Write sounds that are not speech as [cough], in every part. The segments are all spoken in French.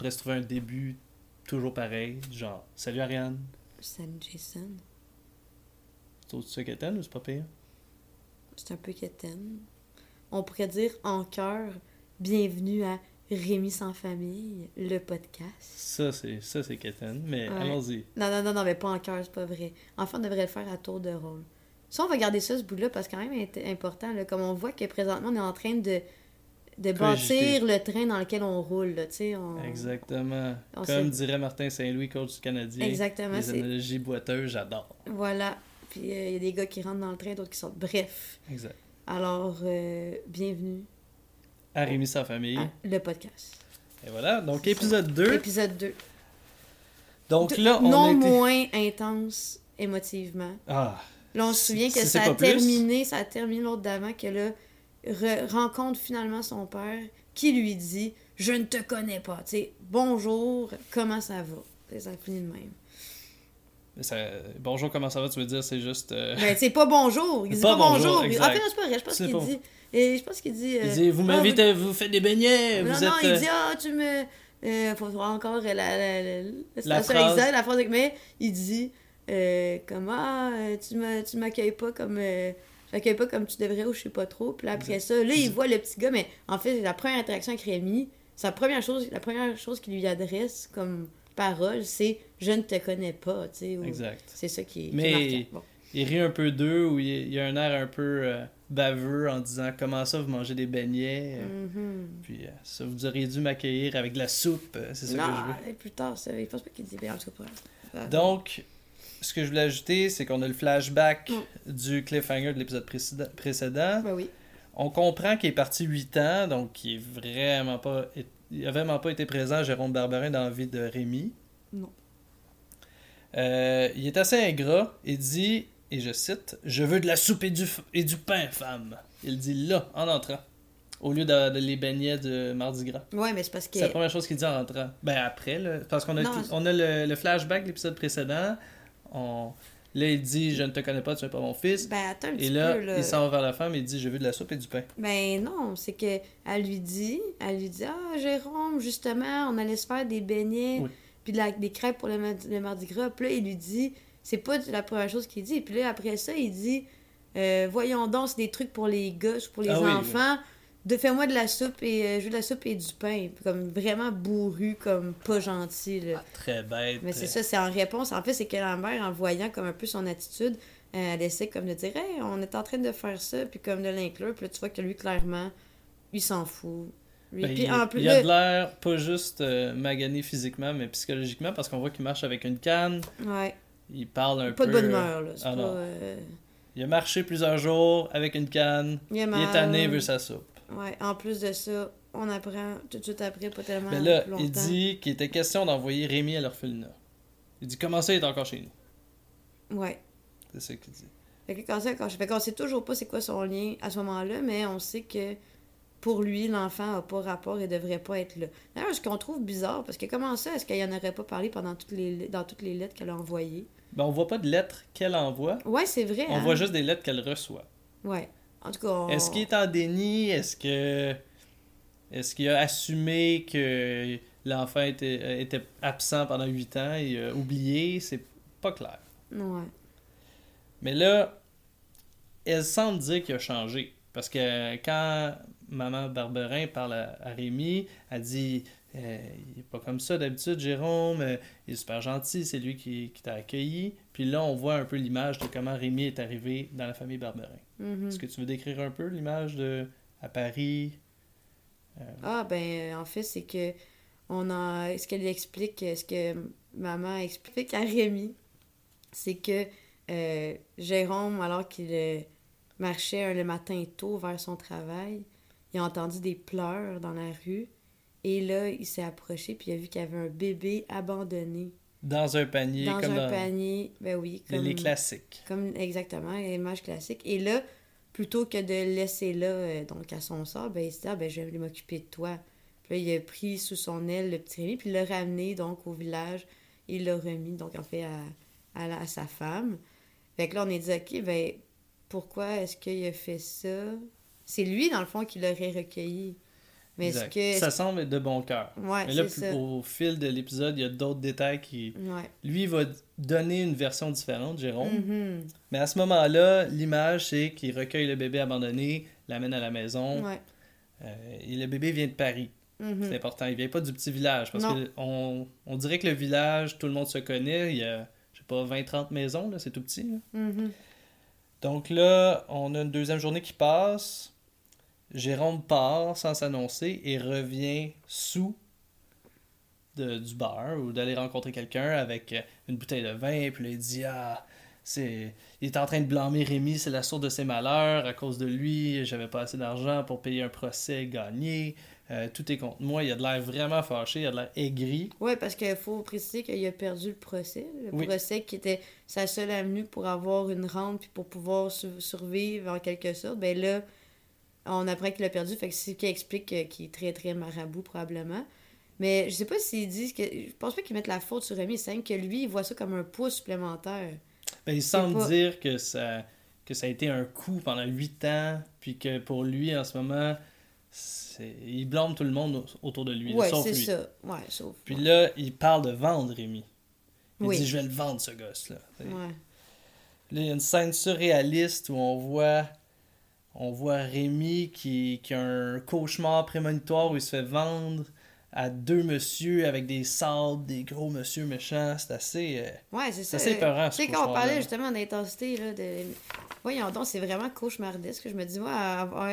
pourrait se trouver un début toujours pareil, genre Salut Ariane. Salut Jason. C'est autre ça qu'Étienne ou c'est pas pire? C'est un peu quétaine. On pourrait dire en cœur, bienvenue à Rémi sans famille, le podcast. Ça, c'est ça c'est mais Ouais. allons-y. Non, non, non, non, mais pas en cœur, c'est pas vrai. Enfin, on devrait le faire à tour de rôle. Ça, on va garder ça, ce bout-là, parce que c'est quand même int- important. Là, comme on voit que présentement, on est en train de, de bâtir le train dans lequel on roule. Là, on... Exactement. On Comme dirait Martin Saint-Louis, coach du Canadien. Exactement, Les analogies boiteuses, j'adore. Voilà. Puis il y a des gars qui rentrent dans le train, d'autres qui sortent. Bref. Exact. Alors, euh, bienvenue À Rémi sans famille. à le podcast. Et voilà, donc épisode 2. Épisode 2. Donc De- là, on non a moins intense émotivement. Ah, Là, on se souvient que ça a pas plus. terminé, ça a terminé l'autre d'avant, que là, rencontre finalement son père qui lui dit Je ne te connais pas. Tu sais, bonjour, comment ça va Et Ça finit de même. ça... bonjour, comment ça va? Tu veux dire, c'est juste... euh, Ben, c'est pas bonjour. Il dit Pas pas, bonjour, bonjour. fait, non, c'est pas vrai. Je pense qu'il dit. Et je pense qu'il dit. euh, Il dit, vous Ah, m'invitez, vous faites des beignets, Non, vous non, êtes... il euh, dit Ah, tu me. Euh, faut voir encore la, la, la, la, phrase. exacte, la phrase. Mais il dit euh, Comment euh, tu m'accueilles pas comme. Je m'accueille pas comme tu devrais ou je sais pas trop. Puis là, après ça, là, Il voit le petit gars, mais en fait, la première interaction avec Rémi, sa première chose, la première chose qu'il lui adresse comme parole, c'est Je ne te connais pas. Tu sais, ou- Exact. C'est ça qui est, qui est Mais-. Bon. Il rit un peu d'eux, ou il a un air un peu euh, baveux en disant, comment ça, vous mangez des beignets? Euh, Mhm. Puis euh, ça, vous auriez dû m'accueillir avec de la soupe, euh, c'est ça non, que je veux. plus tard, ça, il pense pas qu'il dit bien, en tout cas. Donc, ce que je voulais ajouter, c'est qu'on a le flashback Mm. du cliffhanger de l'épisode précédent- précédent. Ben oui. On comprend qu'il est parti 8 ans, donc qu'il est vraiment pas... Il a vraiment pas été présent, Jérôme Barberin, dans la vie de Rémi. Non. Euh, il est assez ingrat. Il dit, et je cite, « Je veux de la soupe et du, et du pain, femme. » Il dit là, en entrant, au lieu de, de les beignets de Mardi Gras. Ouais, mais c'est parce que. C'est la première chose qu'il dit en rentrant. Ben après, là, parce qu'on a, Non, on a le, le flashback de l'épisode précédent. On... Là, il dit Je ne te connais pas, tu n'es pas mon fils. Ben attends un petit et là, peu, là. il s'en va vers la femme et il dit Je veux de la soupe et du pain. Ben non, c'est que elle lui dit, elle lui dit Ah, Jérôme, justement, on allait se faire des beignets, Oui. puis de la- des crêpes pour le, ma- le mardi gras. Puis là, il lui dit C'est pas la première chose qu'il dit. Puis là, après ça, il dit Euh, Voyons donc, c'est des trucs pour les gosses, pour les Ah oui, enfants. De fais-moi de la soupe et euh, je veux de la soupe et du pain. Comme vraiment bourru, comme pas gentil. Là. Ah, très bête. Mais c'est ça, c'est en réponse. En fait, c'est que la mère, en voyant comme un peu son attitude, euh, elle essaie comme de dire Hey, on est en train de faire ça, puis comme de l'inclure. Puis là, tu vois que lui, clairement, il s'en fout. Lui, Ben, puis il, en plus, il a de l'air pas juste euh, magané physiquement, mais psychologiquement, parce qu'on voit qu'il marche avec une canne. ouais, Il parle un pas peu. de bonne humeur, là. Ah pas. Il a marché plusieurs jours avec une canne. il est Il est tanné, il veut sa soupe. Ouais, en plus de ça, on apprend tout de suite après, pas tellement Mais là, longtemps. il dit qu'il était question d'envoyer Rémi à l'orphelinat. Il dit Comment ça, il est encore chez nous? Ouais. C'est ça qu'il dit. Fait que quand ça, quand je fait qu'on sait toujours pas c'est quoi son lien à ce moment-là, mais on sait que pour lui, l'enfant a pas rapport et devrait pas être là. D'ailleurs, ce qu'on trouve bizarre, parce que comment ça, est-ce qu'il en aurait pas parlé pendant toutes les, dans toutes les lettres qu'elle a envoyées? Ben, on voit pas de lettres qu'elle envoie. Ouais, c'est vrai. On hein? voit juste des lettres qu'elle reçoit. Ouais. En tout cas, on- Est-ce qu'il est en déni? Est-ce que. Est-ce qu'il a assumé que l'enfant était, était absent pendant 8 ans et a oublié? C'est pas clair. Ouais. Mais là, elle semble dire qu'il a changé. Parce que quand maman Barberin parle à, Rémi, elle dit euh, Il est pas comme ça d'habitude, Jérôme. euh, il est super gentil, c'est lui qui, qui t'a accueilli. Puis là, on voit un peu l'image de comment Rémi est arrivé dans la famille Barberin. Mhm. Est-ce que tu veux décrire un peu l'image de à Paris? Euh, Ah, ben, euh, en fait, c'est que on a. Ce qu'elle explique, ce que maman explique à Rémi, c'est que euh, Jérôme, alors qu'il marchait le matin tôt vers son travail, il a entendu des pleurs dans la rue. Et là, il s'est approché, puis il a vu qu'il y avait un bébé abandonné Dans un panier, dans comme un dans panier. Ben oui, les- comme, les classiques. comme exactement, l'image classique. Et là, plutôt que de le laisser là, euh, donc à son sort, ben il s'est dit, ah, ben je vais m'occuper de toi. Puis là, il a pris sous son aile le petit Rémi, puis il l'a ramené donc au village. Et il l'a remis, donc en fait, à, à, la- à sa femme. Fait que là, on est dit, ok, ben pourquoi est-ce qu'il a fait ça? C'est lui, dans le fond, qui l'aurait recueilli. Mais est-ce Exact. que. Ça semble être de bon cœur. Ouais, Mais là, c'est plus- ça. au fil de l'épisode, il y a d'autres détails qui. Ouais. Lui, il va donner une version différente, Jérôme. Mhm. Mais à ce moment-là, l'image, c'est qu'il recueille le bébé abandonné, l'amène à la maison. Ouais. euh, et le bébé vient de Paris. Mhm. C'est important. Il vient pas du petit village. Parce que on, dirait que le village, tout le monde se connaît. Il y a, je sais pas, 20-30 maisons, c'est tout petit. là. Mhm. Donc là, on a une deuxième journée qui passe. Jérôme part sans s'annoncer et revient sous de, du bar ou d'aller rencontrer quelqu'un avec euh, une bouteille de vin. Puis là, il dit Ah, c'est... il est en train de blâmer Rémi, c'est la source de ses malheurs. À cause de lui, j'avais pas assez d'argent pour payer un procès gagné. Euh, tout est contre moi. Il a de l'air vraiment fâché, il a de l'air aigri. Ouais, parce qu'il faut préciser qu'il a perdu le procès. Le Oui. procès qui était sa seule avenue pour avoir une rente puis pour pouvoir su- survivre en quelque sorte. Ben là, on apprend qu'il a perdu. Fait que c'est ce qui explique euh, qu'il est très très marabout probablement. Mais je sais pas s'ils disent que. Je pense pas qu'ils mettent la faute sur Rémi. C'est simple que lui, il voit ça comme un poids supplémentaire. Ben, il semble pas- dire que ça, que ça a été un coup pendant huit ans, puis que pour lui, en ce moment, c'est- il blâme tout le monde au- autour de lui, ouais, sauf c'est lui. ça. Ouais, sauf. Puis là, il parle de vendre Rémi. Il Oui. dit Je vais le vendre, ce gosse-là. Ouais. Là, il y a une scène surréaliste où on voit, on voit Rémi qui, qui a un cauchemar prémonitoire où il se fait vendre à deux messieurs avec des sabres, des gros monsieur méchants. C'est assez. euh, Ouais, c'est ça. C'est assez épeurant, Tu sais, quand on parlait justement d'intensité, là, de... voyons donc, c'est vraiment cauchemardesque. Je me dis, moi, avoir...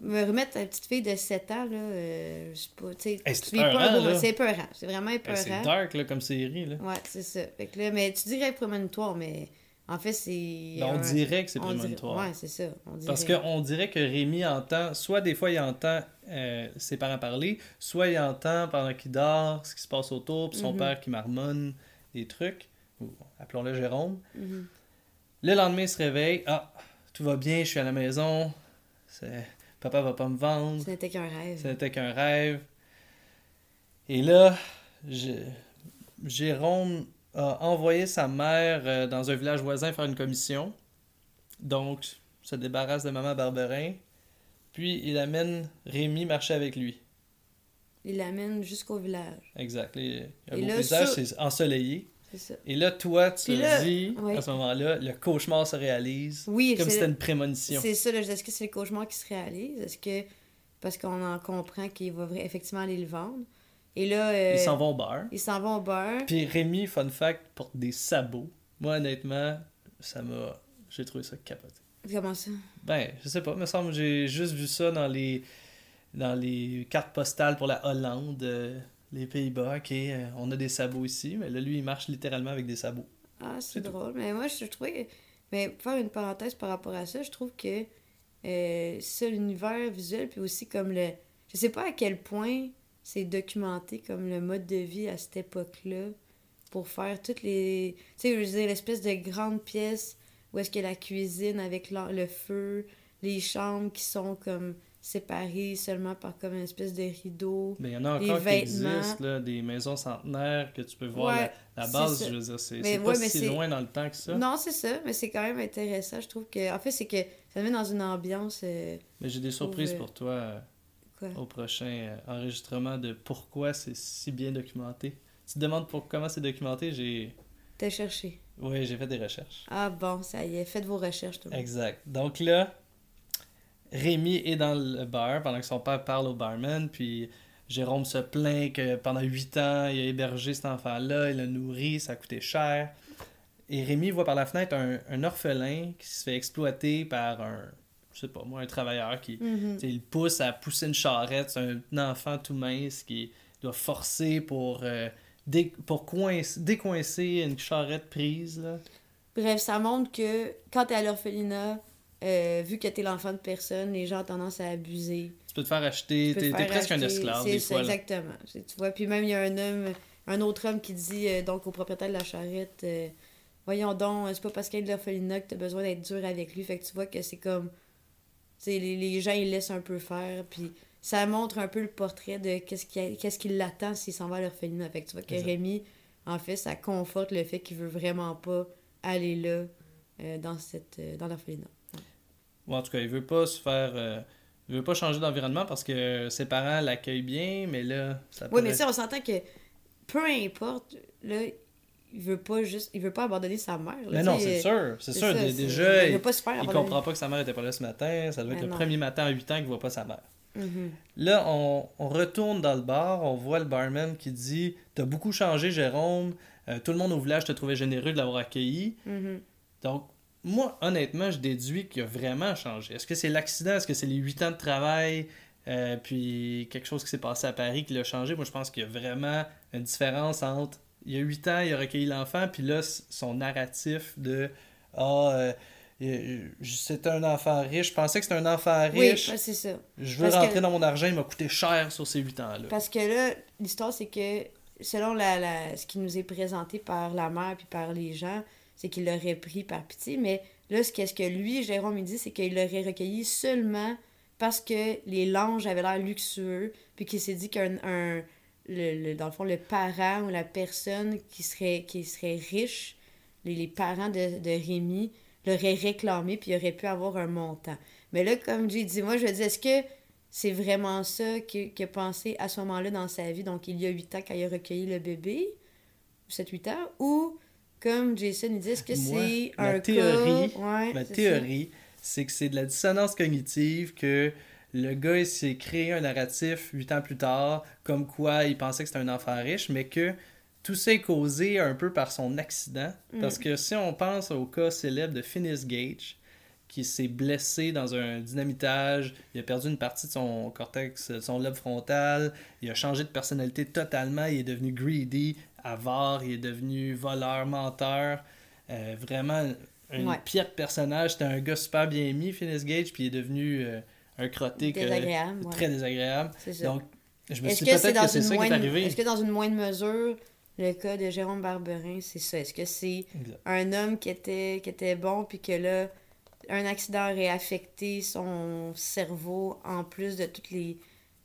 me remettre à une petite fille de 7 ans, là, euh, je sais pas, tu sais, Hey, c'est épeurant. C'est épeurant. C'est vraiment épeurant. c'est dark là, comme série. Là. Ouais, c'est ça. Fait que là, mais tu dirais prémonitoire, mais en fait, c'est. Ben, on un- dirait que c'est prémonitoire. Ouais, c'est ça. On dirait... Parce qu'on dirait que Rémi entend, soit des fois il entend euh, ses parents parler, soit il entend pendant qu'il dort ce qui se passe autour, puis son Mhm. père qui marmonne des trucs, appelons-le Jérôme. Mhm. Le lendemain, il se réveille, ah, tout va bien, je suis à la maison, papa va pas me vendre, Ce n'était qu'un rêve. ce n'était qu'un rêve. Et là, je- Jérôme a envoyé sa mère euh, dans un village voisin faire une commission. Donc, se débarrasse de maman Barberin. Puis, il amène Rémi marcher avec lui. Il l'amène jusqu'au village. Exact. Il y a un Et beau là, paysage, ça- c'est ensoleillé. C'est ça. Et là, toi, tu là, dis, ouais. à ce moment-là, le cauchemar se réalise. Oui, Comme si c'était une prémonition. C'est ça, là, est-ce que c'est le cauchemar qui se réalise? Est-ce que. Parce qu'on en comprend qu'il va effectivement aller le vendre. Et là. euh, Ils s'en vont au bar. Ils s'en vont au beurre. Puis Rémi, fun fact, porte des sabots. Moi, honnêtement, ça m'a. J'ai trouvé ça capoté. Comment ça? Ben, je sais pas, me semble que j'ai juste vu ça dans les dans les cartes postales pour la Hollande, euh, les Pays-Bas. Ok, euh, on a des sabots ici, mais là, lui, il marche littéralement avec des sabots. Ah, c'est tout. drôle. Mais moi, je trouvais. Mais pour faire une parenthèse par rapport à ça, je trouve que euh, ça, l'univers visuel, puis aussi comme le. Je sais pas à quel point c'est documenté comme le mode de vie à cette époque-là pour faire toutes les. Tu sais, je veux dire, l'espèce de grande pièce où est-ce que la cuisine avec le, feu, les chambres qui sont comme séparées seulement par comme une espèce de rideau. Mais il y en a encore qui existent, là, des maisons centenaires que tu peux voir Ouais, la, base, je veux dire, c'est ouais, pas si loin dans le temps que ça. Non, c'est ça, mais c'est quand même intéressant. Je trouve que. En fait, c'est que ça met dans une ambiance. euh, Mais j'ai des surprises euh, pour toi au prochain euh, enregistrement de pourquoi c'est si bien documenté. Tu te demandes pour comment c'est documenté, j'ai T'as cherché. oui, j'ai fait des recherches. Ah bon, ça y est, faites vos recherches, tout le monde. Exact. Donc là, Rémi est dans le bar pendant que son père parle au barman, puis Jérôme se plaint que pendant huit ans, il a hébergé cet enfant-là, il l'a nourri, ça a coûté cher. Et Rémi voit par la fenêtre un, un orphelin qui se fait exploiter par un, je sais pas moi, un travailleur qui, il pousse à pousser une charrette. C'est un enfant tout mince qui doit forcer pour, euh, dé- pour coincer- décoincer une charrette prise. Là. Bref, ça montre que quand t'es à l'orphelinat, euh, vu que t'es l'enfant de personne, les gens ont tendance à abuser. Tu peux te faire acheter. T'es presque un esclave des fois. là. exactement. Tu vois, puis même il y a un homme, un autre homme qui dit euh, donc au propriétaire de la charrette, voyons donc, c'est pas parce qu'il est de l'orphelinat que t'as besoin d'être dur avec lui. Fait que tu vois que c'est comme, tu sais, les, les gens ils laissent un peu faire, puis ça montre un peu le portrait de qu'est-ce qui, qu'est-ce qui l'attend s'il s'en va à l'orphelinat. Fait que tu vois que. Rémi, en fait, ça conforte le fait qu'il veut vraiment pas aller là euh, dans cette euh, dans l'orphelinat. Ou en tout cas, il veut pas se faire euh, Il veut pas changer d'environnement parce que ses parents l'accueillent bien, mais là, ça Oui, pourrait- mais ça, on s'entend que peu importe, là, il veut pas juste. Il veut pas abandonner sa mère. là, Mais non, c'est sûr. C'est sûr. ça, Déjà, il veut pas se faire il comprend pas que sa mère était pas là ce matin. Ça doit être Mais le non. premier matin à 8 ans qu'il voit pas sa mère. Mhm. Là, on, on retourne dans le bar, on voit le barman qui dit T'as beaucoup changé, Jérôme. Euh, tout le monde au village te trouvait généreux de l'avoir accueilli. Mhm. Donc, moi, honnêtement, je déduis qu'il a vraiment changé. Est-ce que c'est l'accident? Est-ce que c'est les 8 ans de travail? Euh, Puis quelque chose qui s'est passé à Paris qui l'a changé? Moi, je pense qu'il y a vraiment une différence entre. Il y a 8 ans, il a recueilli l'enfant, puis là, son narratif de Ah, euh, euh, c'est un enfant riche. Je pensais que c'était un enfant Oui, riche. ouais, c'est ça. Je veux Parce rentrer que- dans mon argent, il m'a coûté cher sur ces 8 ans-là. Parce que là, l'histoire, c'est que selon la, la- ce qui nous est présenté par la mère puis par les gens, c'est qu'il l'aurait pris par pitié. Mais là, ce qu'est-ce que lui, Jérôme, il dit, c'est qu'il l'aurait recueilli seulement parce que les langes avaient l'air luxueux, puis qu'il s'est dit qu'un. un- le, le- dans le fond, le parent ou la personne qui serait, qui serait riche, les, les parents de, de Rémi, l'aurait réclamé, puis il aurait pu avoir un montant. Mais là, comme j'ai dit, moi, je dis, est-ce que c'est vraiment ça qu'il qu'il a pensé à ce moment-là dans sa vie, donc il y a 8 ans quand il a recueilli le bébé, 7-8 ans, ou comme Jason il dit, est-ce que c'est un théorie- cas... Ouais, Ma théorie, c'est que c'est de la dissonance cognitive que le gars il s'est créé un narratif huit ans plus tard, comme quoi il pensait que c'était un enfant riche, mais que tout ça est causé un peu par son accident. Mm. Parce que si on pense au cas célèbre de Finis Gage, qui s'est blessé dans un dynamitage, il a perdu une partie de son cortex, de son lobe frontal, il a changé de personnalité totalement, il est devenu greedy, avare, il est devenu voleur, menteur, euh, vraiment un Ouais. pire personnage. C'était un gars super bien mis, Finis Gage, puis il est devenu euh, un crotté que- Désagréable, ouais. très désagréable. Ça. Donc, je me Est-ce suis que dit c'est peut-être dans que c'est une ça qui est moindre... arrivé. Est-ce que dans une moindre mesure, le cas de Jérôme Barberin, c'est ça? Est-ce que c'est un homme qui était, qui était bon, puis que là, un accident aurait affecté son cerveau en plus de toutes les,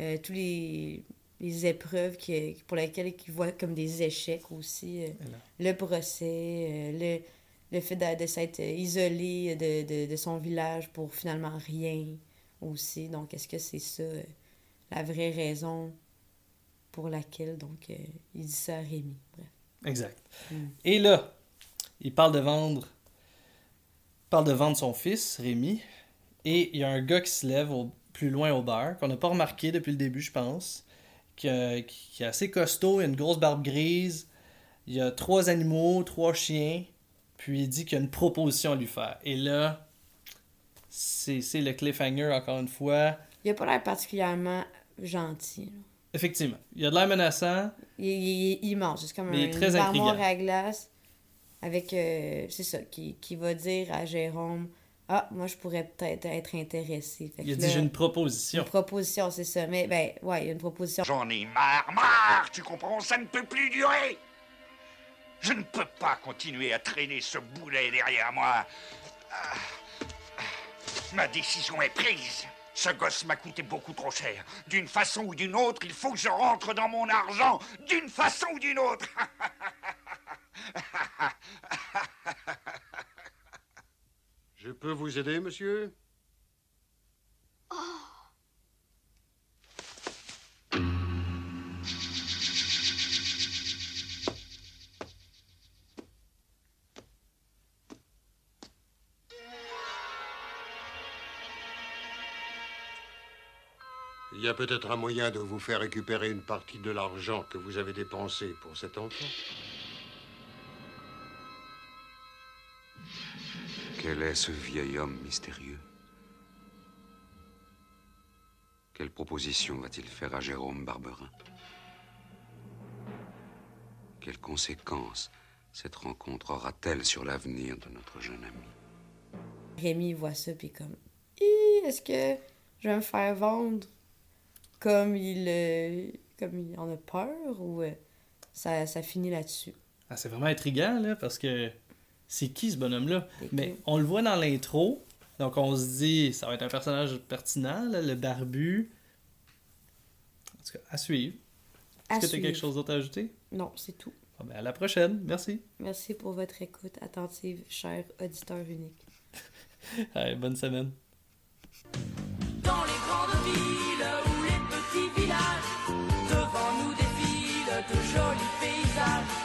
euh, tous les, les épreuves qui, pour lesquelles il voit comme des échecs aussi. euh, le procès, euh, le, le fait de, de s'être isolé de, de, de son village pour finalement rien aussi. Donc, est-ce que c'est ça euh, la vraie raison pour laquelle donc euh, il dit ça à Rémi? Bref. Exact. Mm. Et là, il parle de vendre il parle de vendre son fils, Rémi, et il y a un gars qui se lève au- plus loin au bar, qu'on n'a pas remarqué depuis le début, je pense, qui, qui est assez costaud, il a une grosse barbe grise, il y a trois animaux, trois chiens, puis il dit qu'il y a une proposition à lui faire. Et là, c'est c'est le cliffhanger encore une fois. Il a pas l'air particulièrement gentil. là. Effectivement, il y a de l'air menaçant, Il, il- il est immense. C'est comme Mais il un, est très une armoire intriguant. à glace avec, euh, c'est ça, qui, qui va dire à Jérôme, « Ah, moi, je pourrais peut-être être intéressé. » Fait il a dit j'ai une proposition. Une proposition, c'est ça. Mais, ben, ouais, il y a une proposition. J'en ai marre, marre, tu comprends? Ça ne peut plus durer Je ne peux pas continuer à traîner ce boulet derrière moi. Ah. Ma décision est prise. Ce gosse m'a coûté beaucoup trop cher. D'une façon ou d'une autre, il faut que je rentre dans mon argent. D'une façon ou d'une autre. [laughs] Je peux vous aider, monsieur? Il y a peut-être un moyen de vous faire récupérer une partie de l'argent que vous avez dépensé pour cet enfant. Quel est ce vieil homme mystérieux? Quelle proposition va-t-il faire à Jérôme Barberin? Quelles conséquences cette rencontre aura-t-elle sur l'avenir de notre jeune ami? Rémi il voit ça, puis comme, est-ce que je vais me faire vendre? Comme il, euh, comme il en a peur ou euh, ça, ça finit là-dessus? Ah, c'est vraiment intriguant, là, parce que c'est qui ce bonhomme-là? Mais on le voit dans l'intro, donc on se dit, ça va être un personnage pertinent, là, le barbu. En tout cas, à suivre. Est-ce que tu as quelque chose d'autre à ajouter? Non, c'est tout. Bon, ben, à la prochaine. Merci. Merci pour votre écoute attentive, cher auditeur unique. [laughs] Allez, bonne semaine. Jolie, paysage.